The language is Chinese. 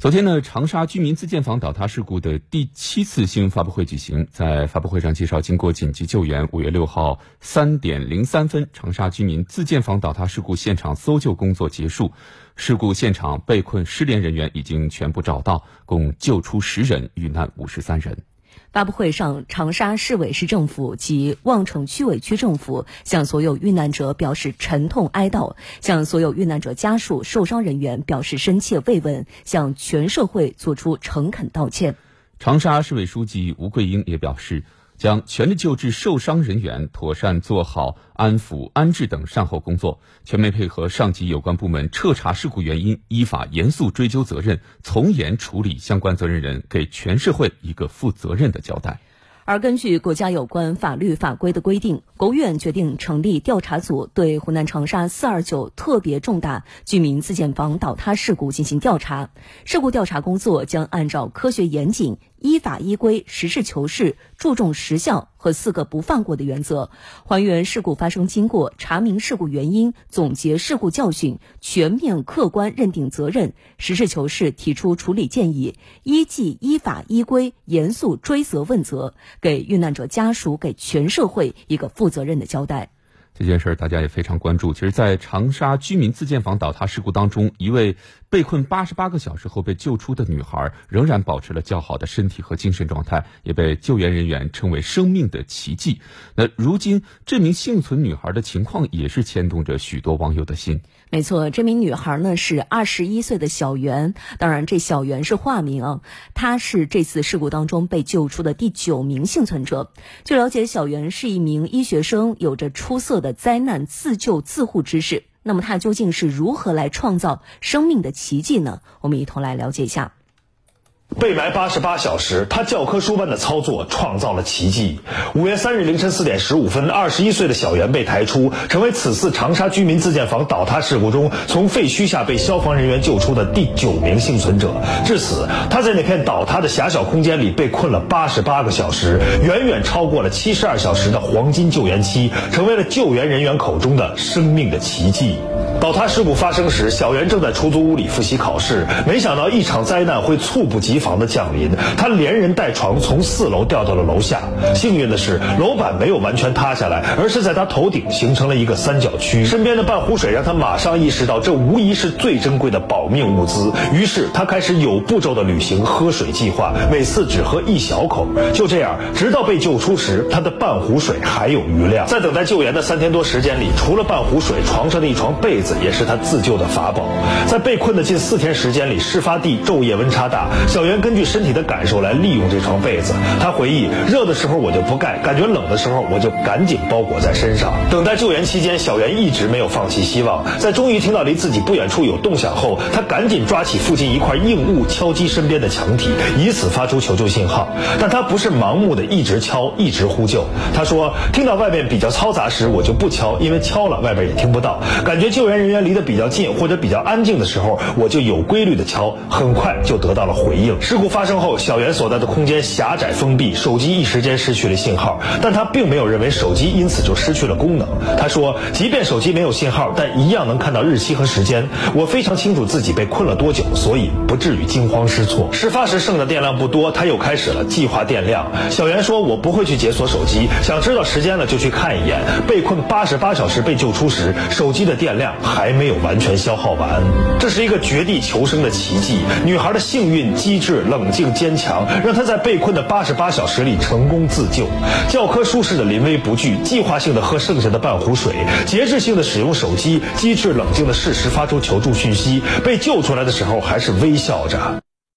昨天呢，长沙居民自建房倒塌事故的第七次新闻发布会举行。在发布会上介绍，经过紧急救援，五月六号三点零三分，长沙居民自建房倒塌事故现场搜救工作结束。事故现场被困失联人员已经全部找到，共救出十人，遇难五十三人。发布会上，长沙市委市政府及望城区委区政府向所有遇难者表示沉痛哀悼，向所有遇难者家属、受伤人员表示深切慰问，向全社会作出诚恳道歉。长沙市委书记吴桂英也表示。将全力救治受伤人员，妥善做好安抚、安置等善后工作，全面配合上级有关部门彻查事故原因，依法严肃追究责任，从严处理相关责任人，给全社会一个负责任的交代。而根据国家有关法律法规的规定，国务院决定成立调查组，对湖南长沙四二九特别重大居民自建房倒塌事故进行调查。事故调查工作将按照科学严谨。依法依规、实事求是、注重实效和四个不放过的原则，还原事故发生经过，查明事故原因，总结事故教训，全面客观认定责任，实事求是提出处理建议，依纪依法依规严肃追责问责，给遇难者家属、给全社会一个负负责任的交代。这件事儿大家也非常关注。其实，在长沙居民自建房倒塌事故当中，一位被困八十八个小时后被救出的女孩，仍然保持了较好的身体和精神状态，也被救援人员称为生命的奇迹。那如今，这名幸存女孩的情况也是牵动着许多网友的心。没错，这名女孩呢是二十一岁的小袁，当然这小袁是化名啊。她是这次事故当中被救出的第九名幸存者。据了解，小袁是一名医学生，有着出色的灾难自救自护知识。那么它究竟是如何来创造生命的奇迹呢？我们一同来了解一下。被埋八十八小时，他教科书般的操作创造了奇迹。五月三日凌晨四点十五分，二十一岁的小袁被抬出，成为此次长沙居民自建房倒塌事故中从废墟下被消防人员救出的第九名幸存者。至此，他在那片倒塌的狭小空间里被困了八十八个小时，远远超过了七十二小时的黄金救援期，成为了救援人员口中的生命的奇迹。倒塌事故发生时，小袁正在出租屋里复习考试，没想到一场灾难会猝不及防的降临，他连人带床从四楼掉到了楼下。幸运的是，楼板没有完全塌下来，而是在他头顶形成了一个三角区。身边的半壶水让他马上意识到，这无疑是最珍贵的保命物资。于是他开始有步骤地履行喝水计划，每次只喝一小口。就这样，直到被救出时，他的半壶水还有余量。在等待救援的三天多时间里，除了半壶水，床上的一床被子。也是他自救的法宝。在被困的近四天时间里，事发地昼夜温差大，小袁根据身体的感受来利用这床被子。他回忆，热的时候我就不盖，感觉冷的时候我就赶紧包裹在身上。等待救援期间，小袁一直没有放弃希望。在终于听到离自己不远处有动响后，他赶紧抓起附近一块硬物敲击身边的墙体，以此发出求救信号。但他不是盲目的一直敲，一直呼救。他说，听到外面比较嘈杂时，我就不敲，因为敲了外边也听不到。感觉救援。人员离得比较近或者比较安静的时候，我就有规律的敲，很快就得到了回应。事故发生后，小袁所在的空间狭窄封闭，手机一时间失去了信号，但他并没有认为手机因此就失去了功能。他说，即便手机没有信号，但一样能看到日期和时间。我非常清楚自己被困了多久，所以不至于惊慌失措。事发时剩的电量不多，他又开始了计划电量。小袁说，我不会去解锁手机，想知道时间了就去看一眼。被困八十八小时被救出时，手机的电量。还没有完全消耗完，这是一个绝地求生的奇迹。女孩的幸运、机智、冷静、坚强，让她在被困的八十八小时里成功自救。教科书式的临危不惧，计划性的喝剩下的半壶水，节制性的使用手机，机智冷静的适时发出求助讯息。被救出来的时候还是微笑着。